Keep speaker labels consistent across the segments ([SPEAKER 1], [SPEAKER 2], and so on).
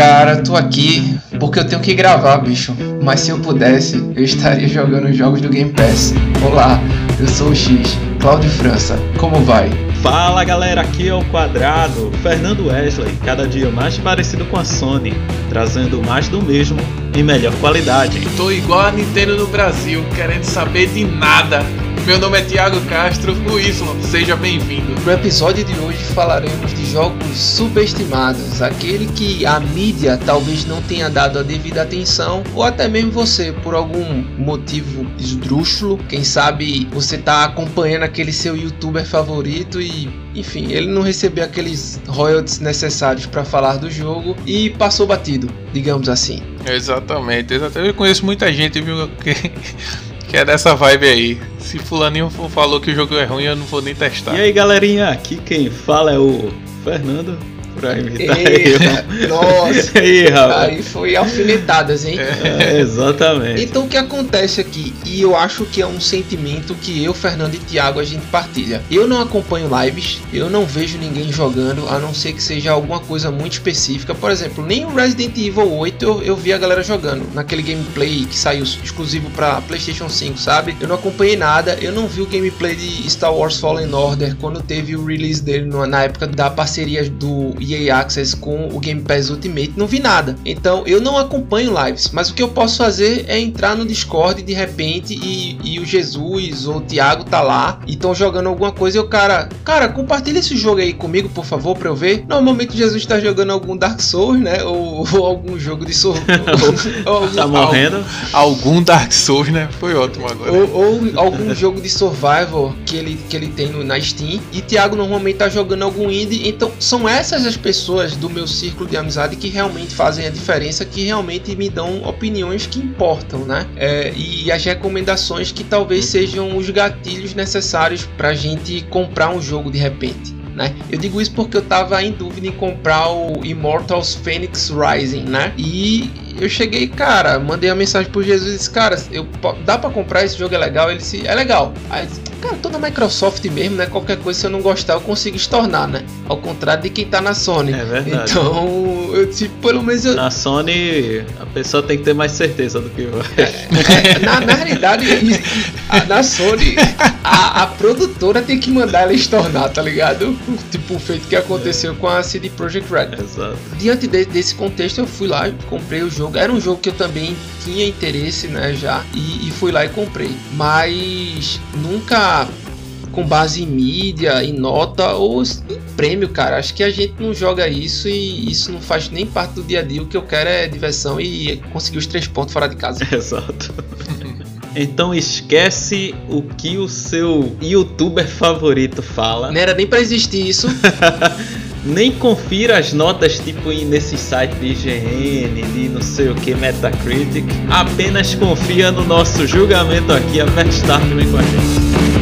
[SPEAKER 1] Cara, tô aqui porque eu tenho que gravar, bicho. Mas se eu pudesse, eu estaria jogando jogos do Game Pass. Olá, eu sou o X, Cláudio França. Como vai?
[SPEAKER 2] Fala galera, aqui é o Quadrado, Fernando Wesley, cada dia mais parecido com a Sony, trazendo mais do mesmo em melhor qualidade.
[SPEAKER 3] Tô igual a Nintendo no Brasil, querendo saber de nada. Meu nome é Thiago Castro, o Y, seja bem-vindo.
[SPEAKER 1] No episódio de hoje falaremos de jogos subestimados, aquele que a mídia talvez não tenha dado a devida atenção, ou até mesmo você, por algum motivo esdrúxulo, quem sabe você tá acompanhando aquele seu youtuber favorito e enfim, ele não recebeu aqueles royalties necessários para falar do jogo e passou batido, digamos assim.
[SPEAKER 3] Exatamente, exatamente. Eu conheço muita gente, viu, que, que é dessa vibe aí. Se fulaninho falou que o jogo é ruim, eu não vou nem testar.
[SPEAKER 2] E aí galerinha, aqui quem fala é o Fernando pra imitar
[SPEAKER 1] eu. Nossa, aí, aí foi alfinetadas, hein?
[SPEAKER 2] É, exatamente.
[SPEAKER 1] Então o que acontece aqui, e eu acho que é um sentimento que eu, Fernando e Thiago a gente partilha. Eu não acompanho lives, eu não vejo ninguém jogando, a não ser que seja alguma coisa muito específica. Por exemplo, nem o Resident Evil 8 eu, eu vi a galera jogando, naquele gameplay que saiu exclusivo para PlayStation 5, sabe? Eu não acompanhei nada, eu não vi o gameplay de Star Wars Fallen Order quando teve o release dele na época da parceria do EA Access com o Game Pass Ultimate, não vi nada. Então eu não acompanho lives, mas o que eu posso fazer é entrar no Discord de repente e, e o Jesus ou o Thiago tá lá e estão jogando alguma coisa e o cara, cara, compartilha esse jogo aí comigo, por favor, para eu ver. Normalmente o Jesus tá jogando algum Dark Souls, né? Ou, ou algum jogo de Souls.
[SPEAKER 2] tá morrendo?
[SPEAKER 3] Algum Dark Souls, né? Foi ótimo agora.
[SPEAKER 1] Ou, ou, algum jogo de survival que ele, que ele tem no, na Steam. E Thiago normalmente tá jogando algum indie. Então são essas as pessoas do meu círculo de amizade que realmente fazem a diferença, que realmente me dão opiniões que importam, né? É, e as recomendações que talvez sejam os gatilhos necessários para a gente comprar um jogo de repente. Né? Eu digo isso porque eu tava em dúvida em comprar o Immortals Phoenix Rising, né? E eu cheguei, cara, mandei a mensagem pro Jesus e disse, cara, eu, dá para comprar esse jogo, é legal? Ele disse, é legal. Aí disse, cara, tô na Microsoft mesmo, né? Qualquer coisa, se eu não gostar, eu consigo estornar, né? Ao contrário de quem tá na Sony.
[SPEAKER 2] É verdade.
[SPEAKER 1] Então, eu disse, pelo menos eu...
[SPEAKER 2] Na Sony, a pessoa tem que ter mais certeza do que vai.
[SPEAKER 1] É, é, na, na realidade, na Sony, a, a, produtora tem que mandar ela estornar, tá ligado? Tipo, o feito que aconteceu é. com a CD Projekt Red.
[SPEAKER 2] Exato.
[SPEAKER 1] Diante de, desse contexto, eu fui lá, comprei o jogo jogo. Era um jogo que eu também tinha interesse, né, já, e, e fui lá e comprei. Mas nunca com base em mídia, em nota ou em prêmio, cara. Acho que a gente não joga isso e isso não faz nem parte do dia a dia. O que eu quero é diversão e conseguir os três pontos fora de casa.
[SPEAKER 2] Exato. Então esquece o que o seu youtuber favorito fala.
[SPEAKER 1] Não era nem para existir isso.
[SPEAKER 2] nem confira as notas tipo nesse site de IGN, de não sei o que, Metacritic. Apenas confia no nosso julgamento aqui. Aperte Start vem com a gente.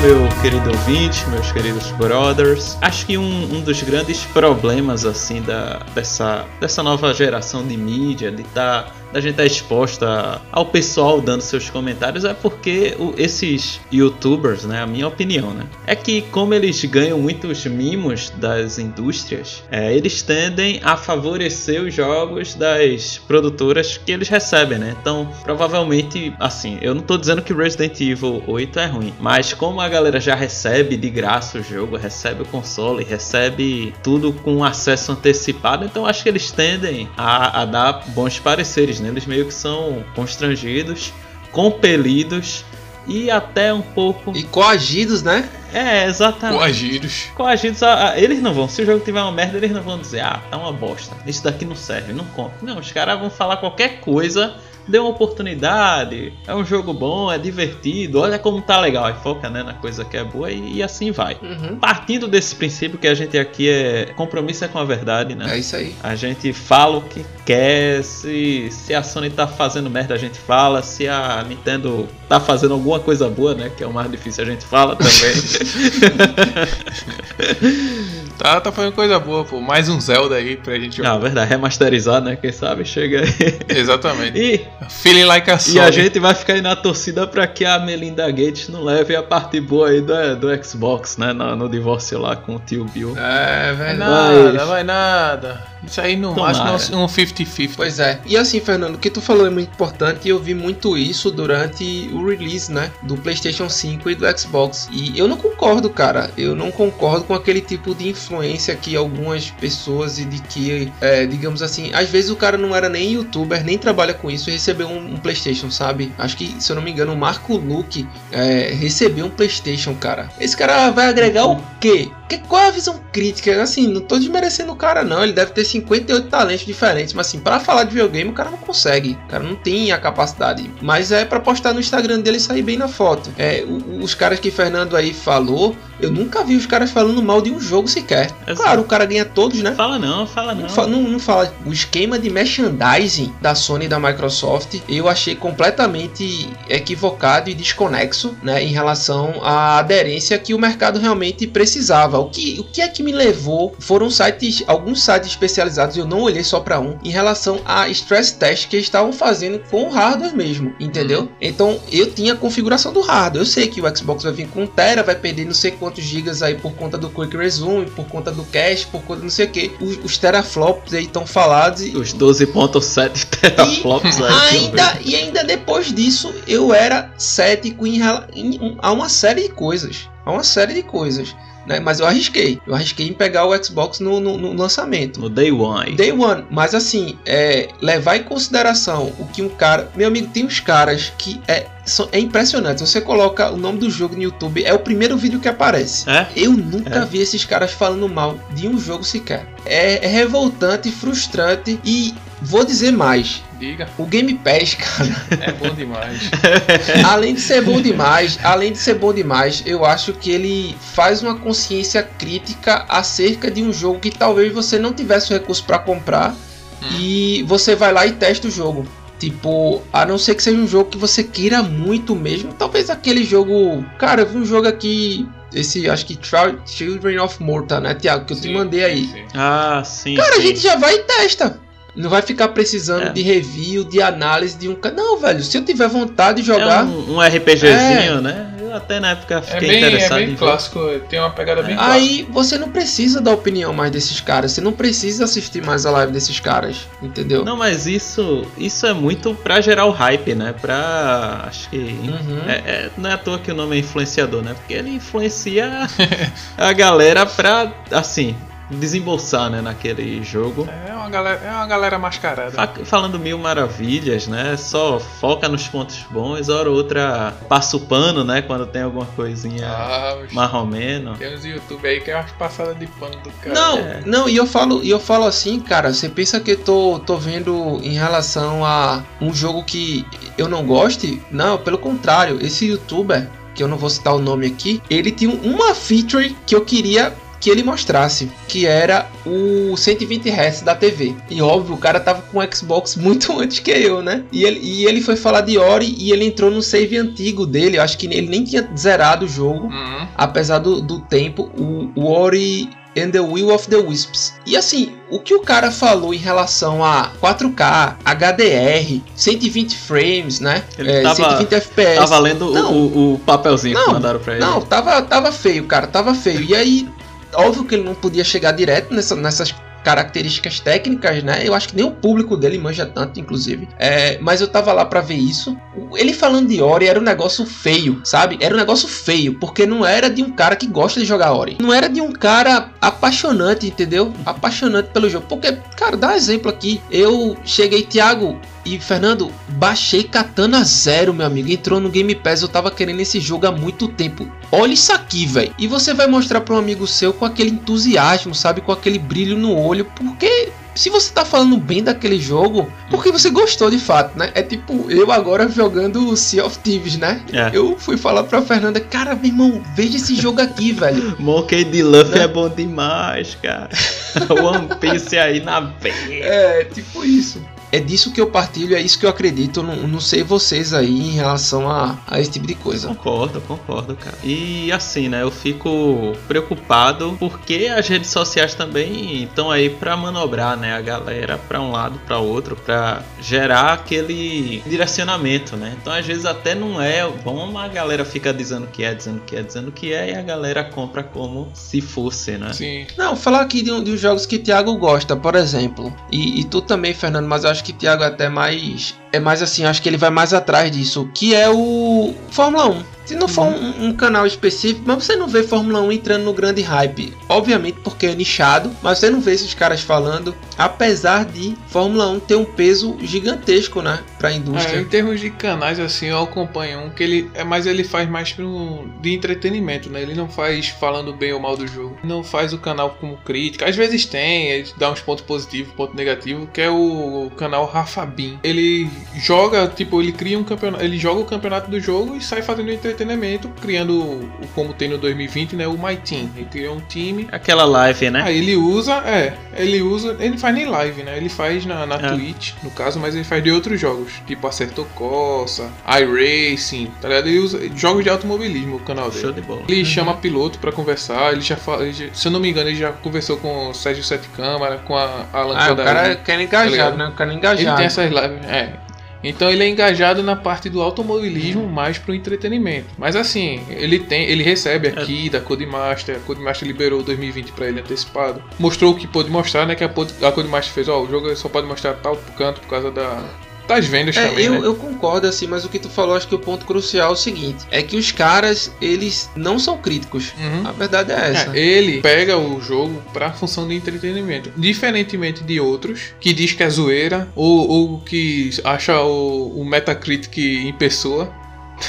[SPEAKER 2] Meu querido ouvinte, meus queridos brothers. Acho que um, um dos grandes problemas assim da, dessa, dessa nova geração de mídia, de estar tá da gente estar tá exposta ao pessoal dando seus comentários é porque o, esses youtubers, né, a minha opinião, né, é que como eles ganham muitos mimos das indústrias, é, eles tendem a favorecer os jogos das produtoras que eles recebem, né? Então, provavelmente, assim, eu não estou dizendo que Resident Evil 8 é ruim, mas como a galera já recebe de graça o jogo, recebe o console, recebe tudo com acesso antecipado, então acho que eles tendem a, a dar bons pareceres né? Eles meio que são constrangidos, compelidos e até um pouco.
[SPEAKER 1] E coagidos, né?
[SPEAKER 2] É, exatamente.
[SPEAKER 3] Coagidos.
[SPEAKER 2] Coagidos, a, a, eles não vão. Se o jogo tiver uma merda, eles não vão dizer, ah, tá uma bosta. Isso daqui não serve, não conta. Não, os caras vão falar qualquer coisa dê uma oportunidade, é um jogo bom, é divertido, olha como tá legal. Aí foca né, na coisa que é boa e, e assim vai. Uhum. Partindo desse princípio que a gente aqui é compromisso é com a verdade, né?
[SPEAKER 1] É isso aí.
[SPEAKER 2] A gente fala o que quer, se, se a Sony tá fazendo merda, a gente fala, se a Nintendo tá fazendo alguma coisa boa, né? Que é o mais difícil a gente fala também.
[SPEAKER 3] tá, tá fazendo coisa boa, pô. Mais um Zelda aí pra gente
[SPEAKER 2] jogar. Ah, verdade, remasterizar, né? Quem sabe chega aí.
[SPEAKER 3] Exatamente. E, Feeling like a.
[SPEAKER 2] E a gente vai ficar aí na torcida pra que a Melinda Gates não leve a parte boa aí do, do Xbox, né? No, no divórcio lá com o tio Bill.
[SPEAKER 3] É, vai nada, vai nada. Isso aí não, Tomara. acho que um 50-50.
[SPEAKER 1] Pois é. E assim, Fernando, o que tu falou é muito importante e eu vi muito isso durante o release, né? Do PlayStation 5 e do Xbox. E eu não concordo, cara. Eu não concordo com aquele tipo de influência que algumas pessoas e de que, é, digamos assim, às vezes o cara não era nem youtuber, nem trabalha com isso e recebeu um, um PlayStation, sabe? Acho que, se eu não me engano, o Marco Luke é, recebeu um PlayStation, cara. Esse cara vai agregar o quê? Que, qual é a visão crítica? Assim, não tô desmerecendo o cara, não. Ele deve ter 58 talentos diferentes, mas assim, para falar de videogame, o cara não consegue. O cara não tem a capacidade. Mas é para postar no Instagram dele e sair bem na foto. É, os caras que Fernando aí falou, eu nunca vi os caras falando mal de um jogo sequer. É claro, o cara ganha todos, né?
[SPEAKER 2] Fala não, fala não.
[SPEAKER 1] Não, fa não, não fala. O esquema de merchandising da Sony e da Microsoft, eu achei completamente equivocado e desconexo, né, em relação à aderência que o mercado realmente precisava. O que, o que é que me levou? Foram sites, alguns sites especializados, eu não olhei só para um, em relação a stress test que estavam fazendo com o hardware mesmo, entendeu? Uhum. Então eu tinha a configuração do hardware. Eu sei que o Xbox vai vir com 1 tera, vai perder não sei quantos gigas aí por conta do Quick Resume, por conta do cache, por conta não sei o que. Os, os teraflops aí estão falados. E...
[SPEAKER 2] Os 12.7 teraflops
[SPEAKER 1] e
[SPEAKER 2] aí.
[SPEAKER 1] Ainda, e ainda depois disso, eu era cético em, em, a uma série de coisas. A uma série de coisas. Né? Mas eu arrisquei. Eu arrisquei em pegar o Xbox no, no, no lançamento.
[SPEAKER 2] No Day One.
[SPEAKER 1] Day One. Mas assim, é, levar em consideração o que um cara. Meu amigo, tem uns caras que é, é impressionante. Você coloca o nome do jogo no YouTube, é o primeiro vídeo que aparece.
[SPEAKER 2] É?
[SPEAKER 1] Eu nunca é. vi esses caras falando mal de um jogo sequer. É, é revoltante, frustrante e vou dizer mais.
[SPEAKER 3] Diga.
[SPEAKER 1] O Game Pass, cara.
[SPEAKER 3] É bom demais.
[SPEAKER 1] além de ser bom demais, além de ser bom demais, eu acho que ele faz uma consciência crítica acerca de um jogo que talvez você não tivesse o recurso para comprar hum. e você vai lá e testa o jogo. Tipo, a não ser que seja um jogo que você queira muito mesmo. Talvez aquele jogo. Cara, eu vi um jogo aqui. Esse, acho que Children of Morta, né, Tiago? Que eu sim, te mandei aí.
[SPEAKER 2] Sim. Ah, sim.
[SPEAKER 1] Cara,
[SPEAKER 2] sim.
[SPEAKER 1] a gente já vai e testa. Não vai ficar precisando é. de review, de análise de um. Não, velho. Se eu tiver vontade de jogar. É
[SPEAKER 2] um, um RPGzinho, é. né? Eu até na época fiquei é bem, interessado.
[SPEAKER 3] É bem clássico, tem uma pegada bem
[SPEAKER 1] clássica. Aí você não precisa da opinião mais desses caras. Você não precisa assistir mais a live desses caras, entendeu?
[SPEAKER 2] Não, mas isso, isso é muito pra gerar o hype, né? Pra. Acho que. Uhum. É, é, não é à toa que o nome é influenciador, né? Porque ele influencia a galera pra. Assim, desembolsar, né, naquele jogo.
[SPEAKER 3] É uma galera, é uma galera mascarada.
[SPEAKER 2] Falando mil maravilhas, né? Só foca nos pontos bons, hora ou outra passa o pano, né? Quando tem alguma coisinha ah, marromeno.
[SPEAKER 3] Tem uns YouTube aí que é umas passadas de pano do cara.
[SPEAKER 1] Não, é. não, e eu falo, e eu falo assim, cara, você pensa que eu tô, tô vendo em relação a um jogo que eu não goste? Não, pelo contrário, esse youtuber que eu não vou citar o nome aqui, ele tinha uma feature que eu queria que ele mostrasse, que era o 120 Hz da TV. E óbvio, o cara tava com o Xbox muito antes que eu, né? E ele, e ele foi falar de Ori e ele entrou no save antigo dele. Eu acho que ele nem tinha zerado o jogo, uhum. apesar do, do tempo. O, o Ori and the Will of the Wisps. E assim, o que o cara falou em relação a 4K, HDR, 120 frames, né?
[SPEAKER 2] Ele é, tava, 120 FPS. Tava lendo não, o, o, papelzinho
[SPEAKER 1] não,
[SPEAKER 2] que mandaram pra ele.
[SPEAKER 1] Não, tava, tava feio, cara, tava feio. E aí Óbvio que ele não podia chegar direto nessa, nessas características técnicas, né? Eu acho que nem o público dele manja tanto, inclusive. É, mas eu tava lá para ver isso. Ele falando de Ori era um negócio feio, sabe? Era um negócio feio, porque não era de um cara que gosta de jogar Ori. Não era de um cara apaixonante, entendeu? Apaixonante pelo jogo. Porque, cara, dá um exemplo aqui. Eu cheguei, Thiago, e Fernando, baixei Katana Zero, meu amigo. Entrou no Game Pass, eu tava querendo esse jogo há muito tempo. Olha isso aqui, velho. E você vai mostrar para um amigo seu com aquele entusiasmo, sabe? Com aquele brilho no olho. Porque se você tá falando bem daquele jogo, porque você gostou de fato, né? É tipo eu agora jogando Sea of Thieves, né? É. Eu fui falar pra Fernanda, cara, meu irmão, veja esse jogo aqui, velho.
[SPEAKER 2] Monkey D. Luffy né? é bom demais, cara. One Piece aí na veia.
[SPEAKER 1] É, tipo isso. É disso que eu partilho, é isso que eu acredito. Não, não sei vocês aí em relação a, a esse tipo de coisa.
[SPEAKER 2] Concordo, concordo, cara. E assim, né? Eu fico preocupado porque as redes sociais também estão aí para manobrar, né? A galera para um lado, para outro, para gerar aquele direcionamento, né? Então às vezes até não é bom, a galera fica dizendo que é, dizendo que é, dizendo que é, e a galera compra como se fosse, né?
[SPEAKER 3] Sim.
[SPEAKER 1] Não, falar aqui de, um, uns jogos que Thiago gosta, por exemplo. E, e tu também, Fernando, mas eu acho que Thiago é até mais. É mais assim, acho que ele vai mais atrás disso. Que é o Fórmula 1. Se não for um, um, canal específico, mas você não vê Fórmula 1 entrando no grande hype. Obviamente porque é nichado, mas você não vê esses caras falando. Apesar de Fórmula 1 ter um peso gigantesco, né? Pra indústria.
[SPEAKER 3] É, em termos de canais, assim, eu acompanho um que ele. É, mas ele faz mais pro, de entretenimento, né? Ele não faz falando bem ou mal do jogo. Não faz o canal como crítica. Às vezes tem, ele dá uns pontos positivos, ponto negativo, que é o, o canal Rafa Bin. Ele joga, tipo, ele cria um campeonato. Ele joga o campeonato do jogo e sai fazendo entretenimento entretenimento, criando, como tem no 2020, né, o My Team. Ele criou um time.
[SPEAKER 2] Aquela live, né?
[SPEAKER 3] Aí ele usa, é, ele usa, ele faz nem live, né? Ele faz na, na é. Twitch, no caso, mas ele faz de outros jogos, tipo Acerto Coça, iRacing, tá ligado? Ele usa jogos de automobilismo, o canal dele.
[SPEAKER 2] Show de bola.
[SPEAKER 3] Ele uhum. chama piloto para conversar, ele já, fala, ele já, se eu não me engano, ele já conversou com o Sérgio Sete Câmara, com a Alan
[SPEAKER 1] Ah, o cara quer engajar, tá né? O cara engajado.
[SPEAKER 3] Ele tem essas lives, é. Então ele é engajado na parte do automobilismo mais pro entretenimento. Mas assim, ele tem, ele recebe é. aqui é. da Codemaster, a Codemaster liberou 2020 para ele antecipado. Mostrou o que pôde mostrar, né, que a, a Codemaster fez, ó, o jogo só pode mostrar tal canto por causa da das vendas
[SPEAKER 1] é,
[SPEAKER 3] também.
[SPEAKER 1] Eu,
[SPEAKER 3] né?
[SPEAKER 1] eu concordo, assim, mas o que tu falou, acho que o ponto crucial é o seguinte: é que os caras, eles não são críticos. Uhum. A verdade é essa.
[SPEAKER 3] É, ele pega o jogo pra função de entretenimento. Diferentemente de outros, que diz que é zoeira, ou, ou que acha o, o Metacritic em pessoa.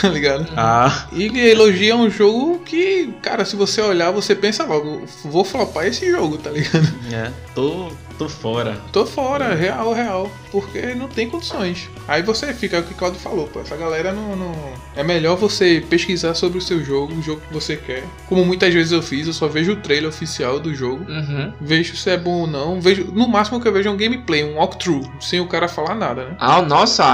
[SPEAKER 3] Tá ligado?
[SPEAKER 2] Ah.
[SPEAKER 3] E elogia um jogo que, cara, se você olhar, você pensa logo, vou flopar esse jogo, tá ligado?
[SPEAKER 2] É, tô, tô fora.
[SPEAKER 3] Tô fora, real, real porque não tem condições. Aí você fica, é o que o Claudio falou, pô, essa galera não, não, É melhor você pesquisar sobre o seu jogo, o jogo que você quer. Como muitas vezes eu fiz, eu só vejo o trailer oficial do jogo,
[SPEAKER 1] uhum.
[SPEAKER 3] vejo se é bom ou não. Vejo, no máximo que eu vejo é um gameplay, um walkthrough, sem o cara falar nada, né?
[SPEAKER 1] Ah, nossa,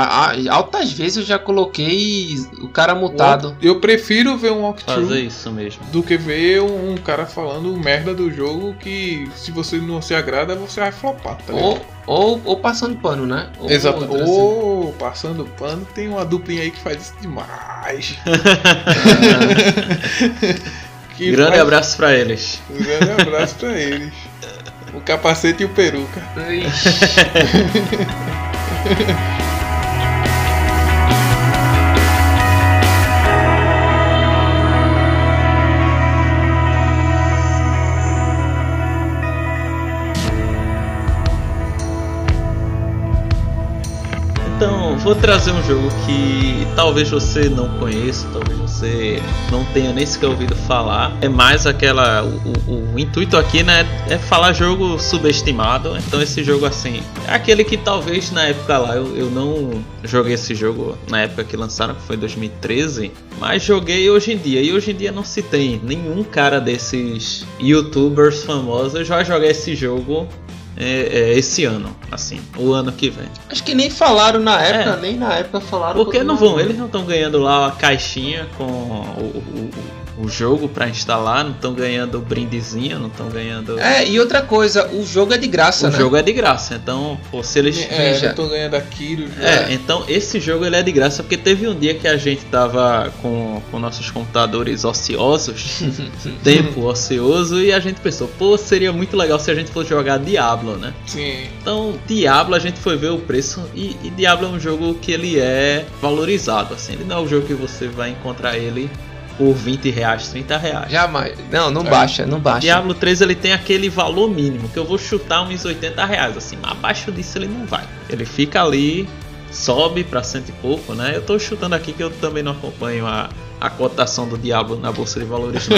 [SPEAKER 1] altas vezes eu já coloquei o cara mutado.
[SPEAKER 3] Eu prefiro ver um walkthrough
[SPEAKER 2] Fazer isso mesmo.
[SPEAKER 3] do que ver um, um cara falando merda do jogo que se você não se agrada, você vai flopar, tá?
[SPEAKER 1] Ou ou, ou passando pano, né? Ou
[SPEAKER 3] Exato. Ou assim. passando pano, tem uma duplinha aí que faz isso demais.
[SPEAKER 2] grande faz... abraço pra eles.
[SPEAKER 3] Um grande abraço pra eles. O capacete e o peruca.
[SPEAKER 2] vou trazer um jogo que talvez você não conheça, talvez você não tenha nem sequer ouvido falar. É mais aquela. O, o, o, intuito aqui, né? É falar jogo subestimado. Então esse jogo assim. É aquele que talvez na época lá eu, eu não joguei esse jogo na época que lançaram, que foi 2013. Mas joguei hoje em dia. E hoje em dia não se tem nenhum cara desses youtubers famosos. Eu já joguei esse jogo é, é, esse ano, assim, o ano que vem.
[SPEAKER 1] Acho que nem falaram na época, é. nem na época falaram.
[SPEAKER 2] Porque não vão, eles não estão ganhando lá a caixinha com o, o, o jogo para instalar, não estão ganhando brindezinho, não estão ganhando.
[SPEAKER 1] É, e outra coisa, o jogo é de graça,
[SPEAKER 2] o
[SPEAKER 1] né?
[SPEAKER 2] O jogo é de graça, então, pô, se eles.
[SPEAKER 3] É, já estão ganhando aquilo.
[SPEAKER 2] Já. É, então esse jogo ele é de graça, porque teve um dia que a gente tava com, com nossos computadores ociosos, tempo ocioso, e a gente pensou, pô, seria muito legal se a gente fosse jogar Diablo, né?
[SPEAKER 3] Sim.
[SPEAKER 2] Então, Diablo a gente foi ver o preço, e, e Diablo é um jogo que ele é valorizado, assim, ele não é um jogo que você vai encontrar ele por 20 reais, 30 reais.
[SPEAKER 1] Jamais. Não, não é. baixa, não baixa.
[SPEAKER 2] Diablo 3 ele tem aquele valor mínimo, que eu vou chutar uns 80 reais, assim, mas abaixo disso ele não vai. Ele fica ali, sobe para cento e pouco, né? Eu tô chutando aqui que eu também não acompanho a, a cotação do Diablo na bolsa de valores.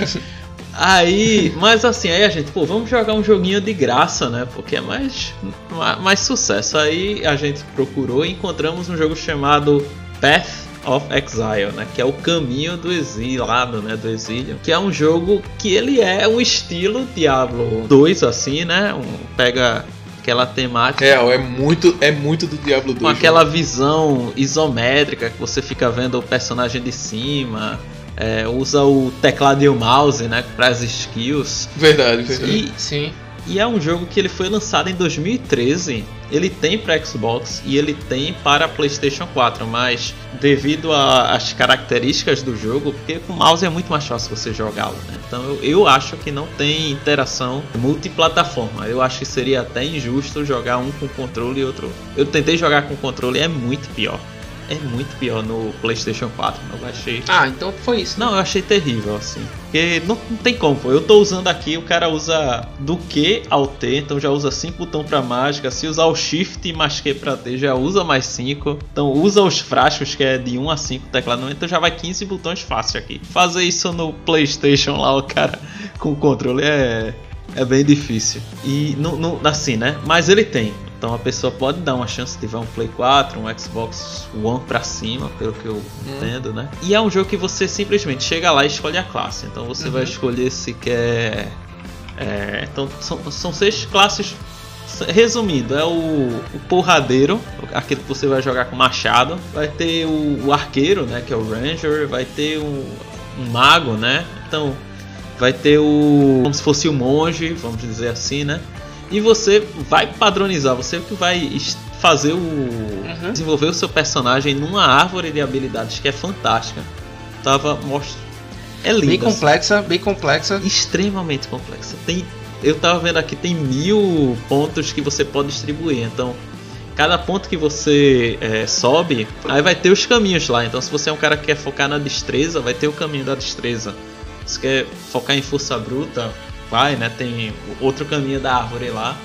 [SPEAKER 2] aí, mas assim, aí a gente, pô, vamos jogar um joguinho de graça, né? Porque é mais, mais, mais sucesso. Aí a gente procurou e encontramos um jogo chamado Path of Exile, né? Que é o caminho do exilado, né? Do exílio. Que é um jogo que ele é um estilo Diablo 2, assim, né? Um, pega aquela temática.
[SPEAKER 3] Real, é muito, é muito do Diablo 2.
[SPEAKER 2] Com aquela visão isométrica que você fica vendo o personagem de cima. É, usa o teclado e o mouse, né, para as skills.
[SPEAKER 3] Verdade, verdade.
[SPEAKER 1] E, sim.
[SPEAKER 2] E é um jogo que ele foi lançado em 2013. Ele tem para Xbox e ele tem para PlayStation 4, mas devido às características do jogo, porque com mouse é muito mais fácil você jogá-lo, né? Então eu, eu, acho que não tem interação multiplataforma. Eu acho que seria até injusto jogar um com controle e outro. Eu tentei jogar com controle e é muito pior é muito pior no PlayStation 4. Eu achei.
[SPEAKER 1] Ah, então foi isso.
[SPEAKER 2] Não, eu achei terrível, assim. Porque não, não tem como, Eu tô usando aqui, o cara usa do Q ao T, então já usa 5 botões pra mágica. Se usar o Shift mais Q pra T, já usa mais 5. Então usa os frascos, que é de 1 a 5 teclado, então já vai 15 botões fácil aqui. Fazer isso no PlayStation lá, o cara com o controle é. É bem difícil. E no, assim, né? Mas ele tem então a pessoa pode dar uma chance se tiver um Play 4, um Xbox One pra cima, pelo que eu hum. entendo, né? E é um jogo que você simplesmente chega lá e escolhe a classe. Então você uhum. vai escolher se quer. É, então são, são seis classes Resumindo, é o, o, porradeiro, aquele que você vai jogar com machado. Vai ter o, o arqueiro, né? Que é o ranger. Vai ter o, um mago, né? Então vai ter o como se fosse o monge, vamos dizer assim, né? E você vai padronizar, você que vai fazer o. Uhum. desenvolver o seu personagem numa árvore de habilidades que é fantástica. Tava mostra. É linda.
[SPEAKER 1] Bem complexa, bem complexa.
[SPEAKER 2] Extremamente complexa. Tem, eu tava vendo aqui, tem mil pontos que você pode distribuir. Então, cada ponto que você é, sobe, aí vai ter os caminhos lá. Então, se você é um cara que quer focar na destreza, vai ter o caminho da destreza. Se quer focar em força bruta, vai, né? Tem outro caminho da árvore lá.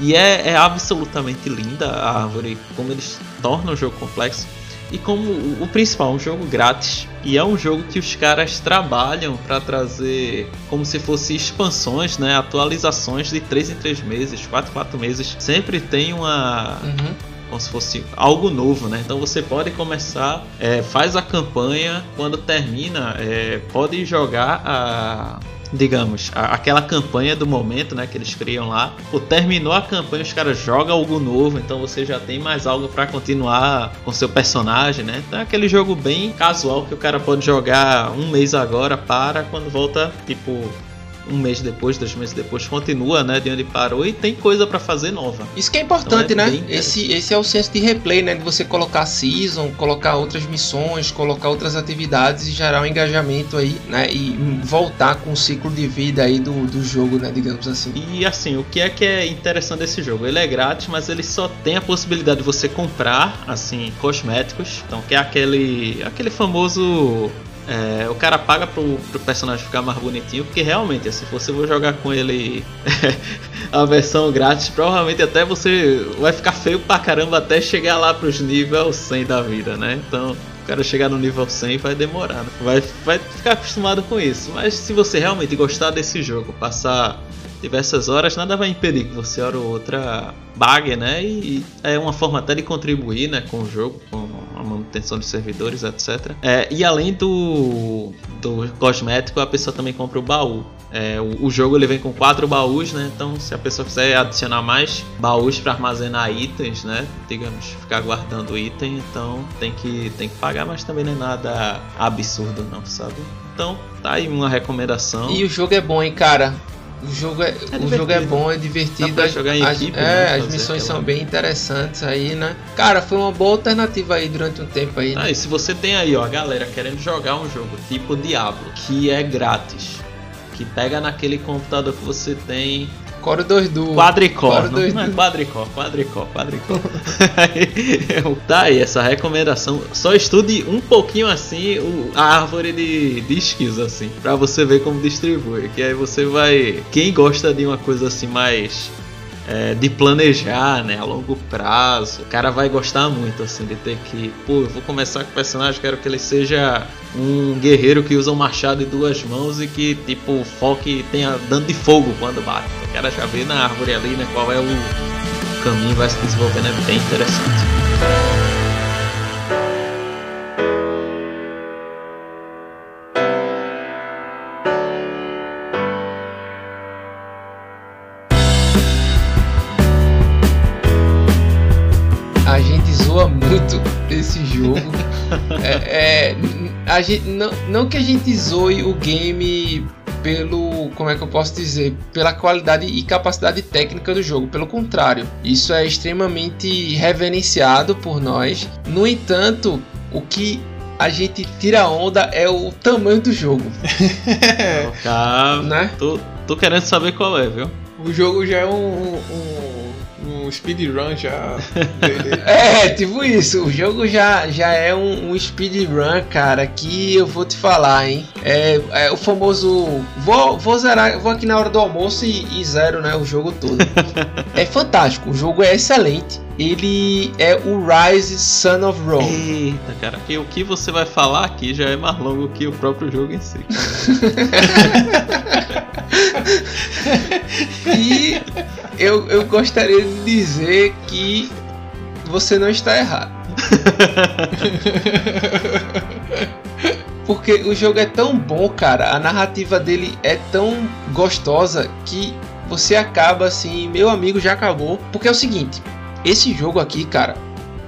[SPEAKER 2] E é, é absolutamente linda a árvore, como eles tornam o jogo complexo. E como o, o principal, um jogo grátis. E é um jogo que os caras trabalham para trazer como se fosse expansões, né? Atualizações de 3 em 3 meses, 4 em 4 meses. Sempre tem uma. Uhum como se fosse algo novo, né? Então você pode começar, é, faz a campanha, quando termina, é, pode jogar a digamos, a, aquela campanha do momento, né, que eles criam lá. Pô, terminou a campanha, os caras jogam algo novo, então você já tem mais algo para continuar com seu personagem, né? Então é aquele jogo bem casual que o cara pode jogar um mês agora, para quando volta, tipo, um mês depois, dois meses depois, continua, né, de onde parou e tem coisa para fazer nova.
[SPEAKER 1] Isso que é importante, então é né? Esse, esse é o senso de replay, né? De você colocar season, colocar outras missões, colocar outras atividades e gerar um engajamento aí, né? E voltar com o ciclo de vida aí do, do jogo, né? Digamos assim.
[SPEAKER 2] E assim, o que é que é interessante desse jogo? Ele é grátis, mas ele só tem a possibilidade de você comprar, assim, cosméticos. Então, que é aquele, aquele famoso é, o cara paga pro, pro, personagem ficar mais bonitinho, porque realmente, se você for jogar com ele a versão grátis, provavelmente até você vai ficar feio pra caramba até chegar lá pros níveis 100 da vida, né? Então, o cara chegar no nível 100 vai demorar, né? vai, vai ficar acostumado com isso. Mas se você realmente gostar desse jogo, passar diversas horas, nada vai impedir que você hora ou outra bague, né? E é uma forma até de contribuir, né, com o jogo, com a manutenção de servidores, etc. É, e além do, do cosmético, a pessoa também compra o baú. É, o, o, jogo ele vem com quatro baús, né? Então, se a pessoa quiser adicionar mais baús para armazenar itens, né? Digamos, ficar guardando item, então tem que, tem que pagar, mas também não é nada absurdo, não, sabe? Então, tá aí uma recomendação.
[SPEAKER 1] E o jogo é bom, hein, cara? O jogo é, é o jogo é bom, é divertido.
[SPEAKER 2] Dá pra jogar em
[SPEAKER 1] as,
[SPEAKER 2] equipe,
[SPEAKER 1] é,
[SPEAKER 2] né?
[SPEAKER 1] as missões são bem interessantes aí, né? Cara, foi uma boa alternativa aí durante um tempo aí.
[SPEAKER 2] Né? Ah, e se você tem aí, ó, a galera querendo jogar um jogo tipo Diablo, que é grátis, que pega naquele computador que você tem
[SPEAKER 1] 2 Duo.
[SPEAKER 2] Quadricore. Não, não é quadricore, quadricore, quadricore. tá aí essa recomendação. Só estude um pouquinho assim o, a árvore de, de skills, assim, pra você ver como distribui. Que aí você vai. Quem gosta de uma coisa assim mais é, de planejar, né, a longo prazo. O cara vai gostar muito, assim, de ter que, pô, eu vou começar com o personagem, quero que ele seja um guerreiro que usa um machado em duas mãos e que, tipo, foque tenha dano de fogo quando bate. O cara já vê na árvore ali, né, qual é o caminho vai se desenvolvendo, é bem interessante.
[SPEAKER 1] Jogo. é, é, a gente, não, não que a gente zoe o game pelo, como é que eu posso dizer, pela qualidade e capacidade técnica do jogo. Pelo contrário, isso é extremamente reverenciado por nós. No entanto, o que a gente tira onda é o tamanho do jogo.
[SPEAKER 2] Calma, né? Tô, tô querendo saber qual é, viu?
[SPEAKER 3] O jogo já é um, um um speedrun já.
[SPEAKER 1] é, tipo isso. O jogo já, já é um, um speedrun, cara, que eu vou te falar, hein? É, é o famoso. Vou, vou zerar, vou aqui na hora do almoço e, e zero, né? O jogo todo. é fantástico, o jogo é excelente. Ele é o Rise Son of Rome.
[SPEAKER 2] Eita, cara, que o que você vai falar aqui já é mais longo que o próprio jogo em si.
[SPEAKER 1] e eu, eu gostaria de dizer que você não está errado. Porque o jogo é tão bom, cara, a narrativa dele é tão gostosa que você acaba assim, meu amigo já acabou. Porque é o seguinte, esse jogo aqui, cara,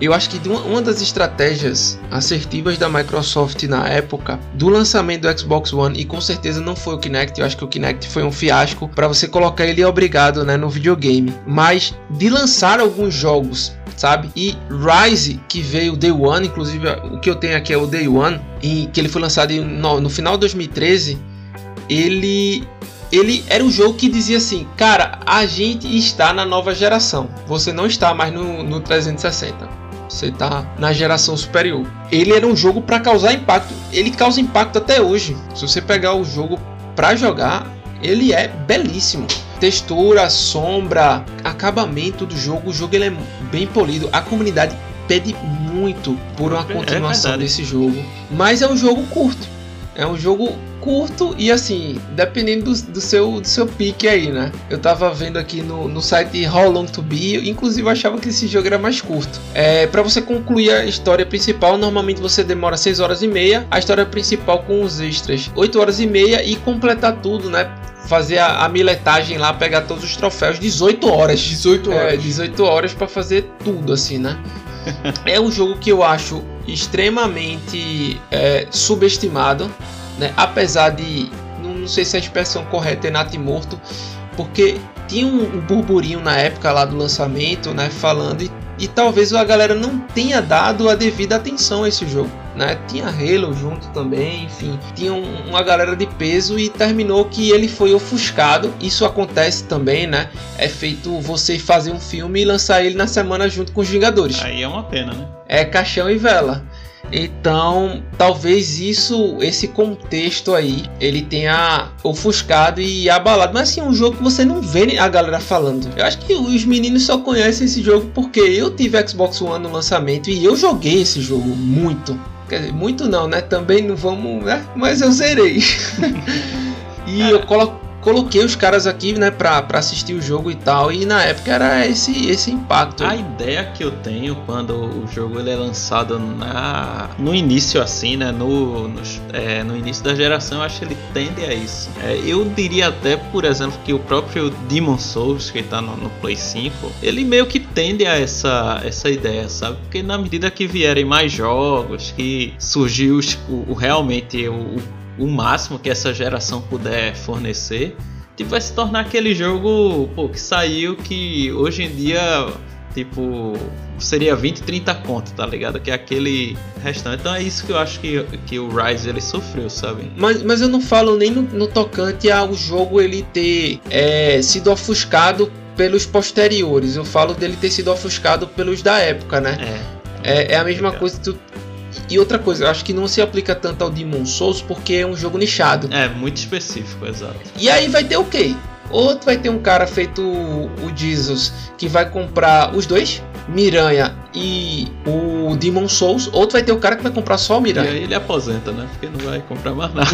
[SPEAKER 1] eu acho que uma das estratégias assertivas da Microsoft na época do lançamento do Xbox One e com certeza não foi o Kinect, eu acho que o Kinect foi um fiasco para você colocar ele obrigado, né, no videogame, mas de lançar alguns jogos sabe? E Rise, que veio Day One, inclusive o que eu tenho aqui é o Day One, e que ele foi lançado no, no final de 2013, ele ele era um jogo que dizia assim, cara, a gente está na nova geração, você não está mais no, no 360. Você tá na geração superior. Ele era um jogo para causar impacto. Ele causa impacto até hoje. Se você pegar o jogo para jogar, ele é belíssimo. Textura, sombra, acabamento do jogo, o jogo ele é bem polido. A comunidade pede muito por uma é continuação é desse jogo, mas é um jogo curto. É um jogo curto e assim, dependendo do, do, seu, do seu pique aí, né? Eu tava vendo aqui no, no site How Long to Be, inclusive eu achava que esse jogo era mais curto. É, para você concluir a história principal, normalmente você demora 6 horas e meia, a história principal com os extras 8 horas e meia e completar tudo, né? Fazer a, a miletagem lá, pegar todos os troféus, 18 horas.
[SPEAKER 3] 18 horas.
[SPEAKER 1] É, 18 horas para fazer tudo assim, né? é um jogo que eu acho extremamente é, subestimado né? Apesar de não sei se a expressão correta é natimorto, porque tinha um, um burburinho na época lá do lançamento, né, falando e, e, talvez a galera não tenha dado a devida atenção a esse jogo, né? Tinha Halo junto também, enfim, tinha um, uma galera de peso e terminou que ele foi ofuscado. Isso acontece também, né? É feito você fazer um filme e lançar ele na semana junto com os Vingadores.
[SPEAKER 2] Aí é uma pena, né?
[SPEAKER 1] É caixão e vela. Então, talvez isso, esse contexto aí, ele tenha ofuscado e abalado. Mas assim, é um jogo que você não vê a galera falando. Eu acho que os meninos só conhecem esse jogo porque eu tive Xbox One no lançamento e eu joguei esse jogo muito. Quer dizer, muito não, né? Também não vamos, né? Mas eu zerei. e eu coloco coloquei os caras aqui, né, pra, pra assistir o jogo e tal. E na época era esse, esse impacto.
[SPEAKER 2] A ideia que eu tenho quando o jogo ele é lançado na, no início, assim, né, no, no, é, no início da geração, eu acho que ele tende a isso. É, eu diria até, por exemplo, que o próprio Demon Souls, que tá no, no, Play 5, ele meio que tende a essa, essa ideia, sabe? Porque na medida que vierem mais jogos, que surgiu o, o realmente o, o máximo que essa geração puder fornecer, tipo, vai se tornar aquele jogo pô, que saiu que hoje em dia, tipo, seria 20, 30 conto, tá ligado? Que é aquele restante. Então é isso que eu acho que, que o Rise ele sofreu, sabe?
[SPEAKER 1] Mas, mas eu não falo nem no, no tocante ao jogo ele ter é, sido ofuscado pelos posteriores. Eu falo dele ter sido ofuscado pelos da época, né? É. É, é a mesma coisa que tu e outra coisa, eu acho que não se aplica tanto ao Demon Souls porque é um jogo nichado.
[SPEAKER 2] É, muito específico, exato.
[SPEAKER 1] E aí vai ter o quê? Outro vai ter um cara feito o Jesus que vai comprar os dois, Miranha e o Demon Souls, outro vai ter o cara que vai comprar só o Miranha.
[SPEAKER 2] E aí ele aposenta, né? Porque não vai comprar mais nada.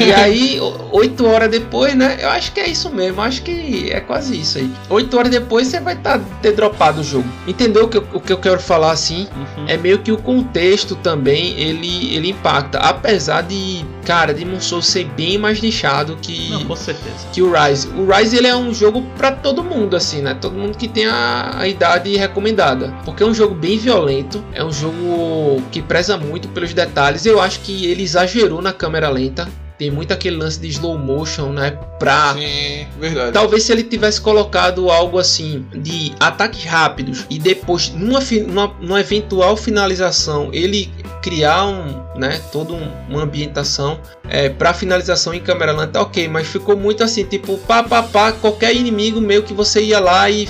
[SPEAKER 1] e aí, oito horas depois, né? Eu acho que é isso mesmo, acho que é quase isso aí. Oito horas depois você vai tá, ter dropado o jogo. Entendeu o que, eu, o que eu quero falar assim? Uhum. É meio que o contexto também ele, ele impacta. Apesar de, cara, Demon Souls ser bem mais nichado que,
[SPEAKER 2] não, com certeza.
[SPEAKER 1] que o Rise. O Rise ele é um jogo para todo mundo, assim, né? Todo mundo que tem a, a idade recomendada cuidada, porque é um jogo bem violento, é um jogo que preza muito pelos detalhes. Eu acho que ele exagerou na câmera lenta. Tem muito aquele lance de slow motion, né? Pra.
[SPEAKER 3] Sim, verdade.
[SPEAKER 1] Talvez se ele tivesse colocado algo assim de ataques rápidos e depois, numa, numa, numa eventual finalização, ele criar um, né, toda um, uma ambientação é, para finalização em câmera lenta, ok, mas ficou muito assim, tipo, pá, pá, pá, qualquer inimigo meio que você ia lá e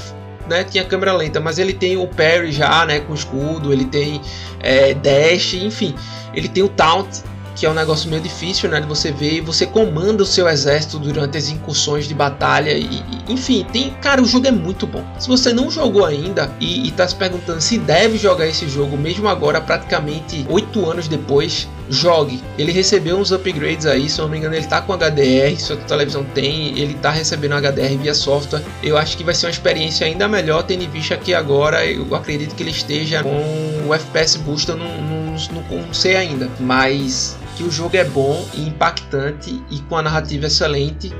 [SPEAKER 1] né, tinha câmera lenta, mas ele tem o parry já, né, com escudo, ele tem é, dash, enfim, ele tem o taunt que é um negócio meio difícil, né, de você ver, e você comanda o seu exército durante as incursões de batalha e, e, enfim, tem, cara, o jogo é muito bom. Se você não jogou ainda e, está se perguntando se deve jogar esse jogo mesmo agora, praticamente oito anos depois, jogue. Ele recebeu uns upgrades aí, se eu não me engano, ele tá com HDR, sua televisão tem, ele tá recebendo HDR via software. Eu acho que vai ser uma experiência ainda melhor, tendo em vista que agora eu acredito que ele esteja com o FPS Boost, eu não, não, não, não sei ainda, mas que o jogo é bom e impactante e com a narrativa excelente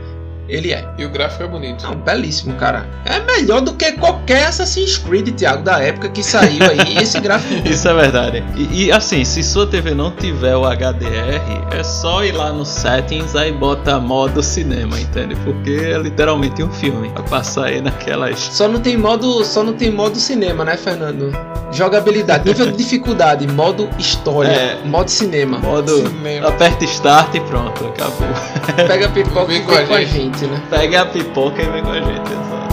[SPEAKER 1] ele é.
[SPEAKER 3] E o gráfico é bonito.
[SPEAKER 1] Não, belíssimo, cara. É melhor do que qualquer Assassin's Creed, Thiago, da época que saiu aí. esse gráfico.
[SPEAKER 2] Isso é verdade. E, e, assim, se sua TV não tiver o HDR, é só ir lá no settings aí bota modo cinema, entende? Porque é literalmente um filme. Vai passar aí naquelas.
[SPEAKER 1] Só não tem modo, só não tem modo cinema, né, Fernando? Jogabilidade, nível de dificuldade, modo história, é, modo cinema.
[SPEAKER 2] Modo. Cinema. Aperta start e pronto, acabou.
[SPEAKER 1] Pega a pipoca e vem com a gente. Gente né?
[SPEAKER 2] Pega a pipoca e vem com a gente, exato.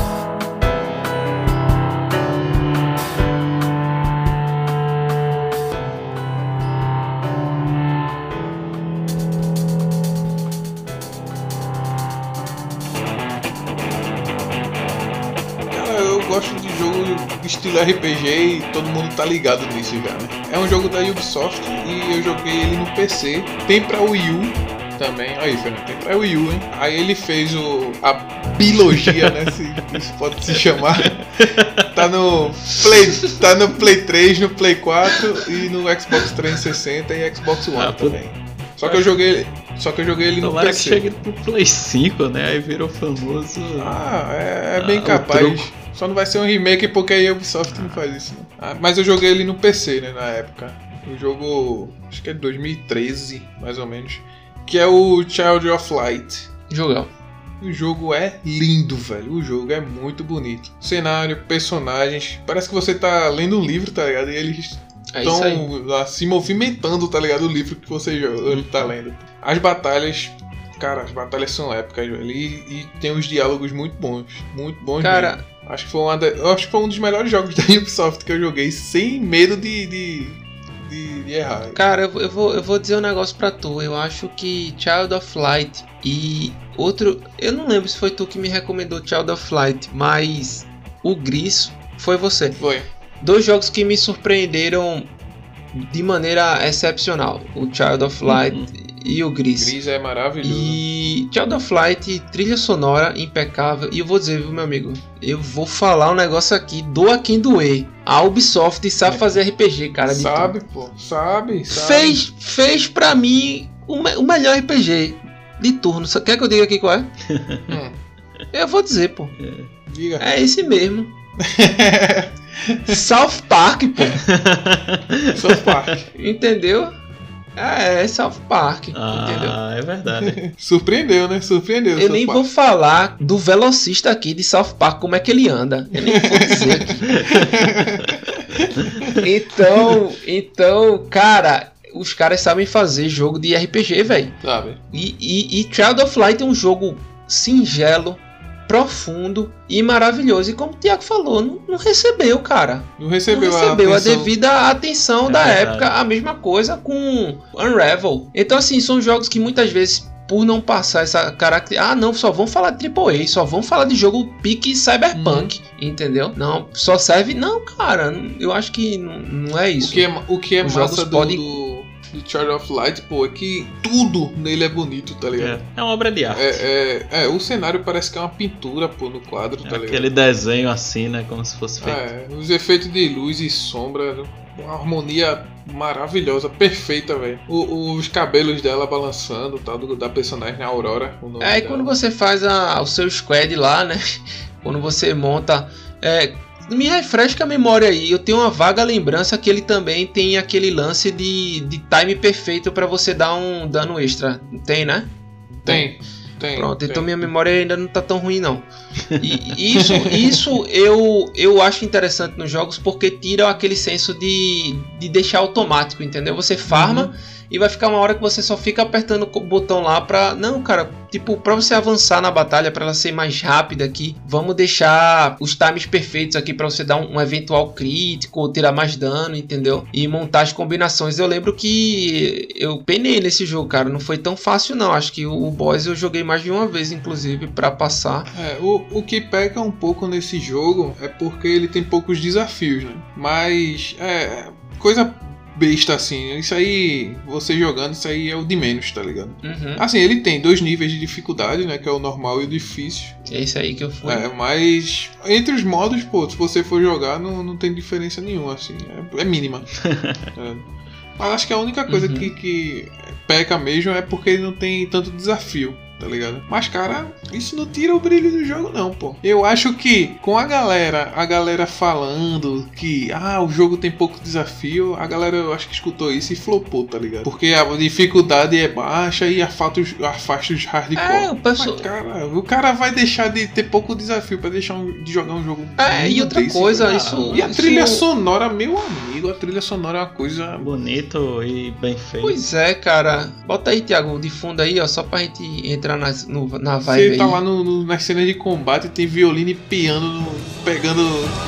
[SPEAKER 3] estilo RPG e todo mundo tá ligado nisso já, né? É um jogo da Ubisoft e eu joguei ele no PC. Tem pra Wii U também. Aí, Fernando, tem pra Wii U, hein? Aí ele fez o, a biologia, né? Se isso pode se chamar. Tá no, Play, tá no Play 3, no Play 4 e no Xbox 360 e Xbox One ah, também. Só que eu joguei. Só que eu joguei ele no
[SPEAKER 2] Tomara
[SPEAKER 3] PC.
[SPEAKER 2] que chegue pro Play 5, né? Aí virou famoso.
[SPEAKER 3] Ah, é, é bem ah, capaz. Só não vai ser um remake porque a Ubisoft não faz isso. Né? Ah, mas eu joguei ele no PC, né? Na época. O jogo. Acho que é 2013, mais ou menos que é o Child of Light.
[SPEAKER 1] Jogão.
[SPEAKER 3] O jogo é lindo, velho. O jogo é muito bonito. Cenário, personagens. Parece que você tá lendo um livro, tá ligado? E eles estão é lá se movimentando, tá ligado? O livro que você uhum. tá lendo. As batalhas. Cara, as batalhas são épicas, velho. E, e tem uns diálogos muito bons. Muito bons
[SPEAKER 1] Cara.
[SPEAKER 3] Mesmo. Acho que, foi uma da, acho que foi um dos melhores jogos da Ubisoft que eu joguei sem medo de, de de, de errar.
[SPEAKER 1] Cara, eu, eu, vou, eu vou dizer um negócio pra tu. Eu acho que Child of Light e outro. Eu não lembro se foi tu que me recomendou Child of Light, mas o Gris foi você.
[SPEAKER 3] Foi.
[SPEAKER 1] Dois jogos que me surpreenderam de maneira excepcional: o Child of Light uhum e o Gris.
[SPEAKER 3] Gris é maravilhoso.
[SPEAKER 1] E Child of Light, trilha sonora impecável. E eu vou dizer, viu, meu amigo? Eu vou falar um negócio aqui, doa quem doer. A Ubisoft sabe é. fazer RPG, cara.
[SPEAKER 3] Sabe, pô. Sabe, sabe.
[SPEAKER 1] Fez, fez pra mim o, me o melhor RPG de turno. Quer que eu diga aqui qual é? hum. Eu vou dizer, pô. É.
[SPEAKER 3] Diga.
[SPEAKER 1] É esse mesmo. South Park, pô.
[SPEAKER 3] South Park.
[SPEAKER 1] Entendeu? É, é South Park,
[SPEAKER 2] ah,
[SPEAKER 1] entendeu?
[SPEAKER 2] Ah, é verdade.
[SPEAKER 3] Surpreendeu, né? Surpreendeu.
[SPEAKER 1] Eu nem Park. vou falar do velocista aqui de South Park, como é que ele anda. Eu nem vou dizer aqui. então, então, cara, os caras sabem fazer jogo de RPG, velho.
[SPEAKER 3] Sabe.
[SPEAKER 1] E, e, e Child of Light é um jogo singelo, profundo e maravilhoso. E como o Tiago falou, não, não, recebeu, cara.
[SPEAKER 3] Não recebeu,
[SPEAKER 1] não recebeu a, a, devida atenção é da verdade. época. A mesma coisa com Unravel. Então, assim, são jogos que muitas vezes. Por não passar essa característica. Ah, não, só vão falar de AAA, só vão falar de jogo pique cyberpunk, hum. entendeu? Não, só serve. Não, cara, eu acho que não, não é isso.
[SPEAKER 3] O que é, o que é massa do, podem... do do Child of Light, pô, é que tudo nele é bonito, tá ligado?
[SPEAKER 2] É, é uma obra de arte.
[SPEAKER 3] É, é, é, o cenário parece que é uma pintura, pô, no quadro, é tá ligado?
[SPEAKER 2] Aquele desenho assim, né? Como se fosse feito.
[SPEAKER 3] É, os efeitos de luz e sombra, uma harmonia maravilhosa, perfeita, velho. Os cabelos dela balançando, tal, do, da personagem Aurora.
[SPEAKER 1] é, e quando você faz a, o seu squad lá, né? Quando você monta. É, Me refresca a memória aí. Eu tenho uma vaga lembrança que ele também tem aquele lance de, de time perfeito para você dar um dano extra. Tem, né?
[SPEAKER 3] Tem. Tem,
[SPEAKER 1] Pronto,
[SPEAKER 3] tem.
[SPEAKER 1] então minha memória ainda não tá tão ruim não. E isso, isso eu, eu acho interessante nos jogos porque tira aquele senso de, de deixar automático, entendeu? Você farma e vai ficar uma hora que você só fica apertando o botão lá pra. Não, cara, tipo, pra você avançar na batalha, pra ela ser mais rápida aqui, vamos deixar os times perfeitos aqui pra você dar um, um eventual crítico, tirar mais dano, entendeu? E montar as combinações. Eu lembro que eu penei nesse jogo, cara. Não foi tão fácil, não. Acho que o boss eu joguei mais de uma vez, inclusive, pra passar.
[SPEAKER 3] É, o, o que peca um pouco nesse jogo é porque ele tem poucos desafios, né? Mas é coisa besta assim. Isso aí, você jogando, isso aí é o de menos, tá ligado?
[SPEAKER 1] Uhum.
[SPEAKER 3] Assim, ele tem dois níveis de dificuldade, né? Que é o normal e o difícil.
[SPEAKER 1] É isso aí que eu fui.
[SPEAKER 3] É, mas entre os modos, pô, se você for jogar, não, não tem diferença nenhuma, assim. É, é mínima. É. Mas acho que a única coisa
[SPEAKER 1] Uhum.
[SPEAKER 3] que, que peca mesmo é porque ele não tem tanto desafio. Tá ligado? Mas, cara, isso não tira o brilho do jogo, não, pô. Eu acho que com a galera, a galera falando que ah, o jogo tem pouco desafio, a galera eu acho que escutou isso e flopou, tá ligado? Porque a dificuldade é baixa e afasta os, afasta os hardcore.
[SPEAKER 1] É, o pessoal-
[SPEAKER 3] Mas, cara, o cara vai deixar de ter pouco desafio pra deixar um- de jogar um jogo.
[SPEAKER 1] É, e outra
[SPEAKER 3] desse,
[SPEAKER 1] coisa,
[SPEAKER 3] cara.
[SPEAKER 1] isso-
[SPEAKER 3] E a
[SPEAKER 1] isso-
[SPEAKER 3] trilha sonora, meu amigo, a trilha sonora é uma coisa.
[SPEAKER 2] Bonito e bem feito.
[SPEAKER 1] Pois é, cara. Bota aí, Thiago, de fundo aí, ó, só pra gente entrar nas, no, na vibe
[SPEAKER 3] Você tá
[SPEAKER 1] aí.
[SPEAKER 3] lá no, no- nas cenas de combate, tem violino e piano no- pegando.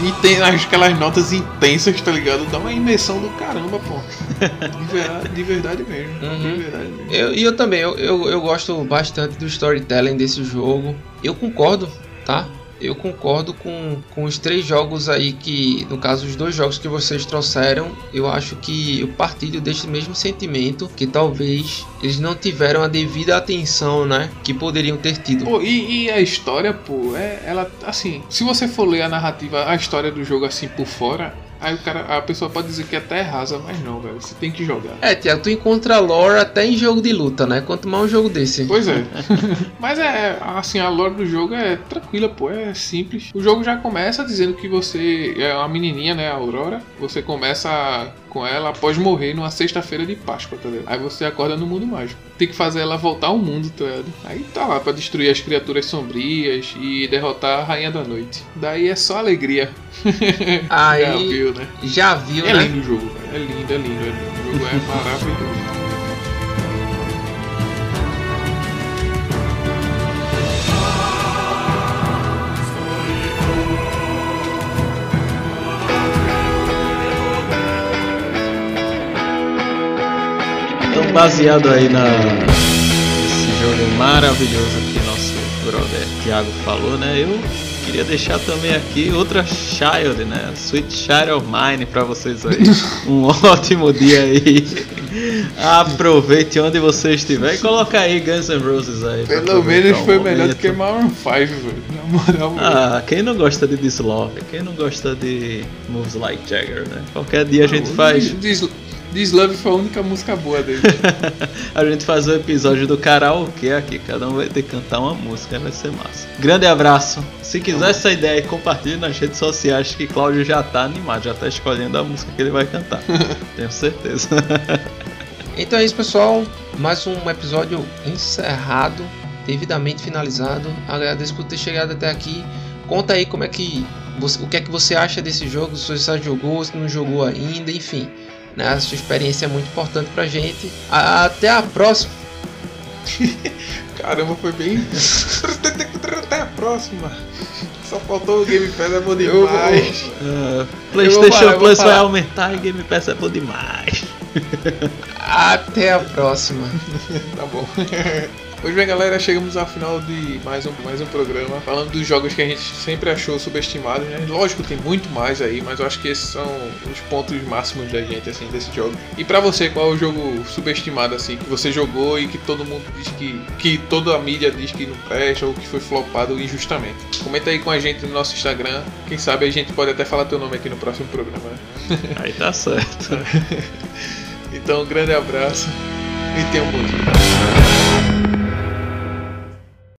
[SPEAKER 3] E tem aquelas notas intensas, tá ligado? Dá uma imersão do caramba, pô. De verdade, de verdade mesmo.
[SPEAKER 1] Uhum.
[SPEAKER 3] De verdade mesmo.
[SPEAKER 1] Eu- E eu, também, eu, eu, eu gosto bastante do storytelling desse jogo. Eu concordo, tá? Eu concordo com, com os três jogos aí que, no caso, os dois jogos que vocês trouxeram, eu acho que eu partilho deste mesmo sentimento, que talvez eles não tiveram a devida atenção, né, que poderiam ter tido.
[SPEAKER 3] Pô, e, e a história, pô, é, ela, assim, se você for ler a narrativa, a história do jogo assim por fora, aí o cara, a pessoa pode dizer que é até rasa, mas não, velho, você tem que jogar.
[SPEAKER 1] É, Tiago, tu encontra lore até em jogo de luta, né? Quanto mais um jogo desse.
[SPEAKER 3] Pois é. Mas é, assim, a lore do jogo é tranquila, pô, é simples. O jogo já começa dizendo que você é uma menininha, né, a Aurora. Você começa com ela após morrer numa sexta-feira de Páscoa, tá ligado? Aí você acorda no mundo mágico. Tem que fazer ela voltar ao mundo, tá ligado? Aí tá lá pra destruir as criaturas sombrias e derrotar a Rainha da Noite. Daí é só alegria.
[SPEAKER 1] Aí-
[SPEAKER 3] Já viu, né?
[SPEAKER 1] Já viu,
[SPEAKER 3] É
[SPEAKER 1] né?
[SPEAKER 3] lindo o jogo. É lindo, é lindo, é lindo. O jogo é maravilhoso.
[SPEAKER 2] Então, baseado aí na esse jogo maravilhoso que nosso brother Thiago falou, né? Eu queria deixar também aqui outra Child, né? Sweet Child of Mine pra vocês aí. Um ótimo dia aí. Aproveite onde você estiver e coloca aí Guns N' Roses aí.
[SPEAKER 3] Pelo menos foi melhor do
[SPEAKER 2] momento.
[SPEAKER 3] que Maroon 5, velho. Na moral.
[SPEAKER 2] Ah, quem não gosta de This Love? Quem não gosta de Moves Like Jagger, né? Qualquer dia a gente faz.
[SPEAKER 3] This, This Love foi a única música boa dele.
[SPEAKER 2] a gente faz o episódio do karaokê aqui, cada um vai ter que cantar uma música, vai ser massa. Grande abraço. Se quiser essa ideia, compartilhe nas redes sociais que Cláudio já tá animado, já tá escolhendo a música que ele vai cantar. Tenho certeza.
[SPEAKER 1] Então é isso, pessoal. Mais um episódio encerrado, devidamente finalizado. Agradeço por ter chegado até aqui. Conta aí como é que você- o que é que você acha desse jogo, se você já jogou, se não jogou ainda, enfim. Né? A sua experiência é muito importante pra gente. A- Até a próxima.
[SPEAKER 3] Caramba, foi bem. Até a próxima. Só faltou o Game Pass, é bom demais.
[SPEAKER 2] Ah,
[SPEAKER 1] Eu vou
[SPEAKER 2] PlayStation
[SPEAKER 1] parar,
[SPEAKER 2] Plus vai aumentar e Game Pass é bom demais.
[SPEAKER 1] Até a próxima.
[SPEAKER 3] Tá bom. Pois bem, galera, chegamos ao final de mais um, mais um programa falando dos jogos que a gente sempre achou subestimados, né? Lógico, tem muito mais aí, mas eu acho que esses são os pontos máximos da gente, assim, desse jogo. E pra você, qual é o jogo subestimado, assim, que você jogou e que todo mundo diz que. que toda a mídia diz que não presta ou que foi flopado injustamente? Comenta aí com a gente no nosso Instagram. Quem sabe a gente pode até falar teu nome aqui no próximo programa, né?
[SPEAKER 2] Aí tá certo.
[SPEAKER 3] Então, um grande abraço e tenha um bom dia.